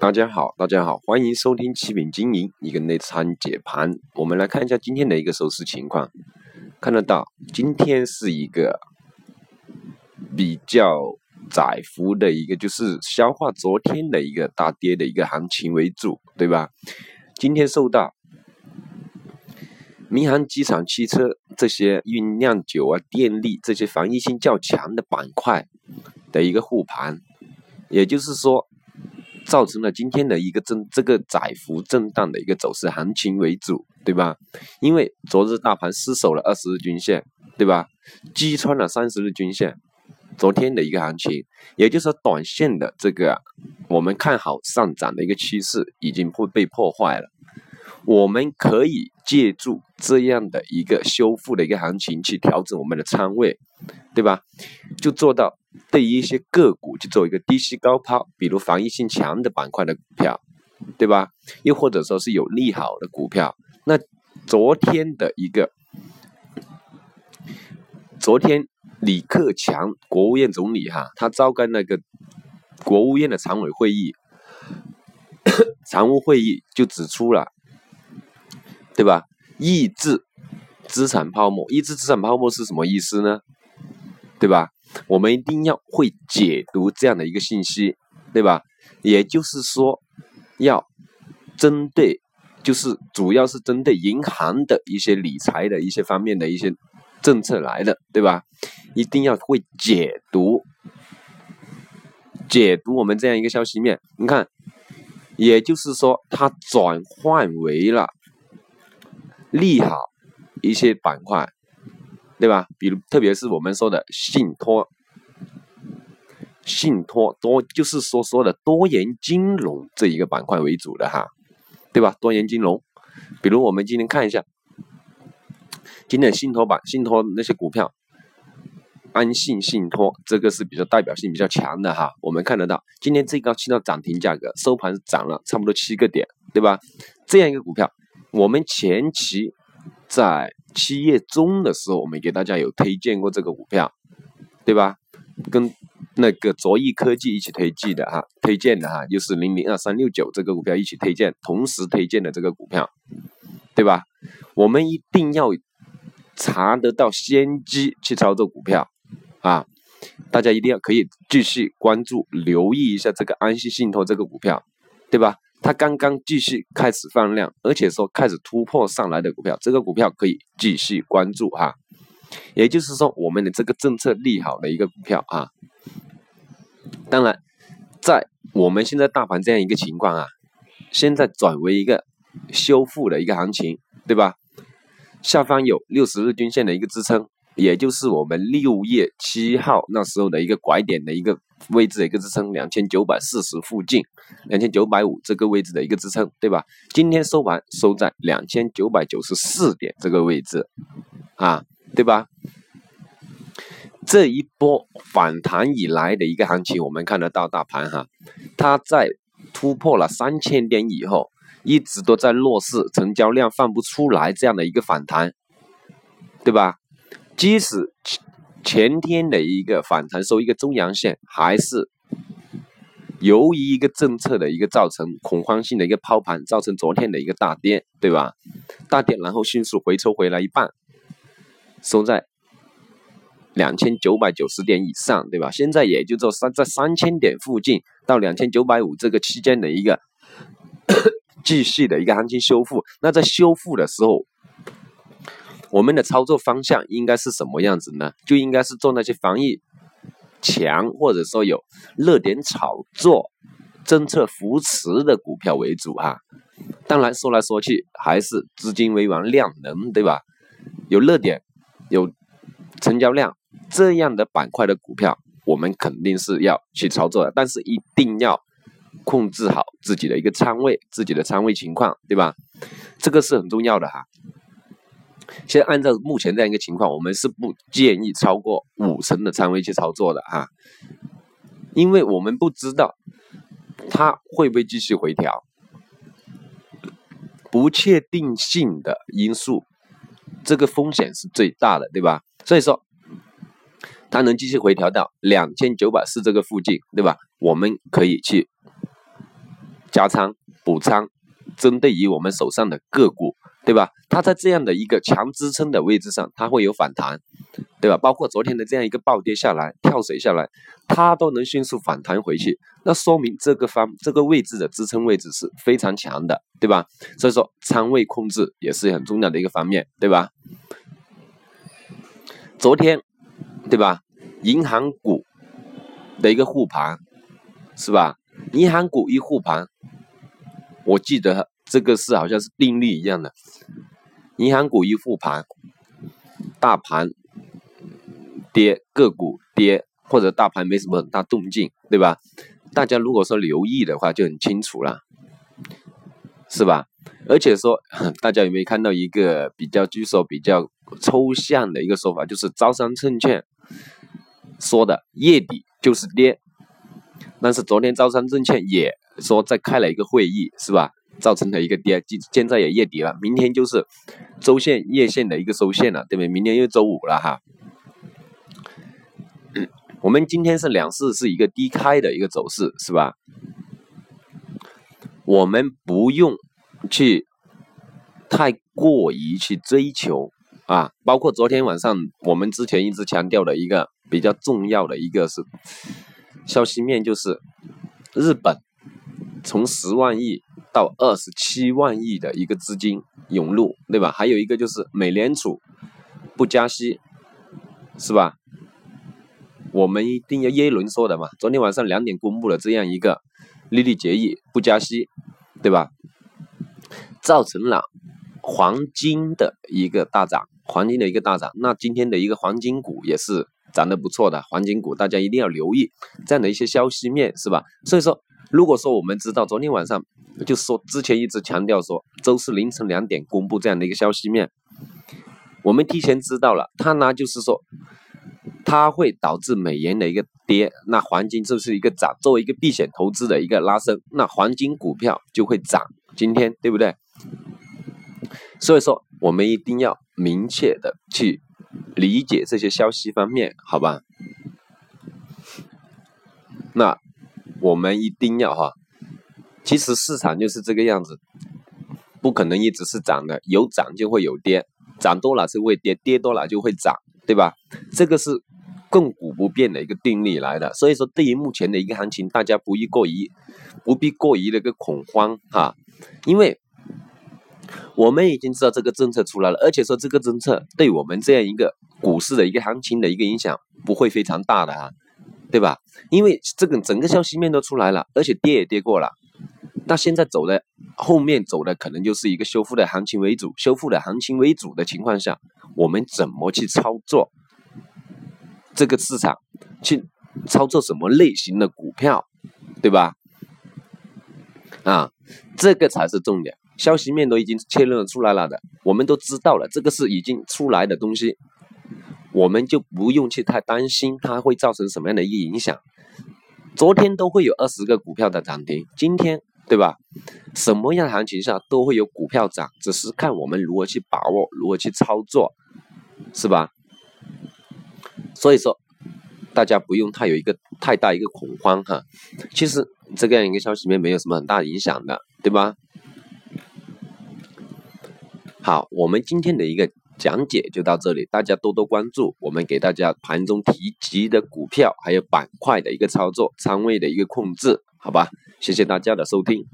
大家好，大家好，欢迎收听七品经营一个内参解盘。我们来看一下今天的一个收市情况，看得到今天是一个比较窄幅的一个，就是消化昨天的一个大跌的一个行情为主，对吧？今天受到民航机场、汽车这些运酿酒啊、电力这些防御性较强的板块的一个护盘。也就是说，造成了今天的一个震这个窄幅震荡的一个走势行情为主，对吧？因为昨日大盘失守了二十日均线，对吧？击穿了三十日均线，昨天的一个行情，也就是说短线的这个我们看好上涨的一个趋势已经会被破坏了。我们可以借助这样的一个修复的一个行情去调整我们的仓位，对吧？就做到对于一些个股去做一个低吸高抛，比如防御性强的板块的股票，对吧？又或者说是有利好的股票。那昨天的一个，昨天李克强国务院总理哈，他召开那个国务院的常委会议，常务会议就指出了。对吧？抑制资产泡沫，抑制资产泡沫是什么意思呢？对吧？我们一定要会解读这样的一个信息，对吧？也就是说，要针对，就是主要是针对银行的一些理财的一些方面的一些政策来的，对吧？一定要会解读，解读我们这样一个消息面。你看，也就是说，它转换为了。利好一些板块，对吧？比如，特别是我们说的信托、信托多，就是说说的多元金融这一个板块为主的哈，对吧？多元金融，比如我们今天看一下今天信托板、信托那些股票，安信信托这个是比较代表性比较强的哈。我们看得到今天最高去到涨停价格，收盘涨了差不多七个点，对吧？这样一个股票。我们前期在七月中的时候，我们给大家有推荐过这个股票，对吧？跟那个卓翼科技一起推荐的哈，推荐的哈，就是零零二三六九这个股票一起推荐，同时推荐的这个股票，对吧？我们一定要查得到先机去操作股票啊！大家一定要可以继续关注、留意一下这个安信信托这个股票，对吧？它刚刚继续开始放量，而且说开始突破上来的股票，这个股票可以继续关注哈。也就是说，我们的这个政策利好的一个股票啊。当然，在我们现在大盘这样一个情况啊，现在转为一个修复的一个行情，对吧？下方有六十日均线的一个支撑，也就是我们六月七号那时候的一个拐点的一个。位置的一个支撑两千九百四十附近，两千九百五这个位置的一个支撑，对吧？今天收盘收在两千九百九十四点这个位置，啊，对吧？这一波反弹以来的一个行情，我们看得到大盘哈，它在突破了三千点以后，一直都在弱势，成交量放不出来这样的一个反弹，对吧？即使。前天的一个反弹收一个中阳线，还是由于一个政策的一个造成恐慌性的一个抛盘，造成昨天的一个大跌，对吧？大跌然后迅速回抽回来一半，收在两千九百九十点以上，对吧？现在也就做三在三千点附近到两千九百五这个期间的一个 继续的一个行情修复。那在修复的时候。我们的操作方向应该是什么样子呢？就应该是做那些防御强或者说有热点炒作、政策扶持的股票为主哈。当然说来说去还是资金为王、量能，对吧？有热点、有成交量这样的板块的股票，我们肯定是要去操作的。但是一定要控制好自己的一个仓位、自己的仓位情况，对吧？这个是很重要的哈。现在按照目前这样一个情况，我们是不建议超过五成的仓位去操作的哈，因为我们不知道它会不会继续回调，不确定性的因素，这个风险是最大的，对吧？所以说，它能继续回调到两千九百四这个附近，对吧？我们可以去加仓补仓，针对于我们手上的个股，对吧？它在这样的一个强支撑的位置上，它会有反弹，对吧？包括昨天的这样一个暴跌下来、跳水下来，它都能迅速反弹回去，那说明这个方这个位置的支撑位置是非常强的，对吧？所以说仓位控制也是很重要的一个方面，对吧？昨天，对吧？银行股的一个护盘，是吧？银行股一护盘，我记得这个是好像是定律一样的。银行股一复盘，大盘跌，个股跌，或者大盘没什么很大动静，对吧？大家如果说留意的话，就很清楚了，是吧？而且说，大家有没有看到一个比较据说比较抽象的一个说法，就是招商证券说的月底就是跌。但是昨天招商证券也说在开了一个会议，是吧？造成了一个跌，现现在也月底了，明天就是周线、月线的一个收线了，对不对？明天又周五了哈。我们今天是两市是一个低开的一个走势，是吧？我们不用去太过于去追求啊，包括昨天晚上我们之前一直强调的一个比较重要的一个是。消息面就是日本从十万亿到二十七万亿的一个资金涌入，对吧？还有一个就是美联储不加息，是吧？我们一定要耶伦说的嘛，昨天晚上两点公布了这样一个利率决议，不加息，对吧？造成了黄金的一个大涨，黄金的一个大涨，那今天的一个黄金股也是。涨得不错的黄金股，大家一定要留意这样的一些消息面，是吧？所以说，如果说我们知道昨天晚上，就说之前一直强调说周四凌晨两点公布这样的一个消息面，我们提前知道了，它呢就是说，它会导致美元的一个跌，那黄金就是一个涨，作为一个避险投资的一个拉升，那黄金股票就会涨，今天对不对？所以说，我们一定要明确的去。理解这些消息方面，好吧？那我们一定要哈，其实市场就是这个样子，不可能一直是涨的，有涨就会有跌，涨多了是会跌，跌多了就会涨，对吧？这个是亘古不变的一个定律来的。所以说，对于目前的一个行情，大家不宜过于不必过于的一个恐慌哈，因为。我们已经知道这个政策出来了，而且说这个政策对我们这样一个股市的一个行情的一个影响不会非常大的啊，对吧？因为这个整个消息面都出来了，而且跌也跌过了，那现在走的后面走的可能就是一个修复的行情为主，修复的行情为主的情况下，我们怎么去操作这个市场，去操作什么类型的股票，对吧？啊，这个才是重点。消息面都已经确认出来了的，我们都知道了，这个是已经出来的东西，我们就不用去太担心它会造成什么样的一个影响。昨天都会有二十个股票的涨停，今天对吧？什么样的行情下都会有股票涨，只是看我们如何去把握，如何去操作，是吧？所以说，大家不用太有一个太大一个恐慌哈。其实这个样一个消息面没有什么很大影响的，对吧？好，我们今天的一个讲解就到这里，大家多多关注，我们给大家盘中提及的股票还有板块的一个操作仓位的一个控制，好吧？谢谢大家的收听。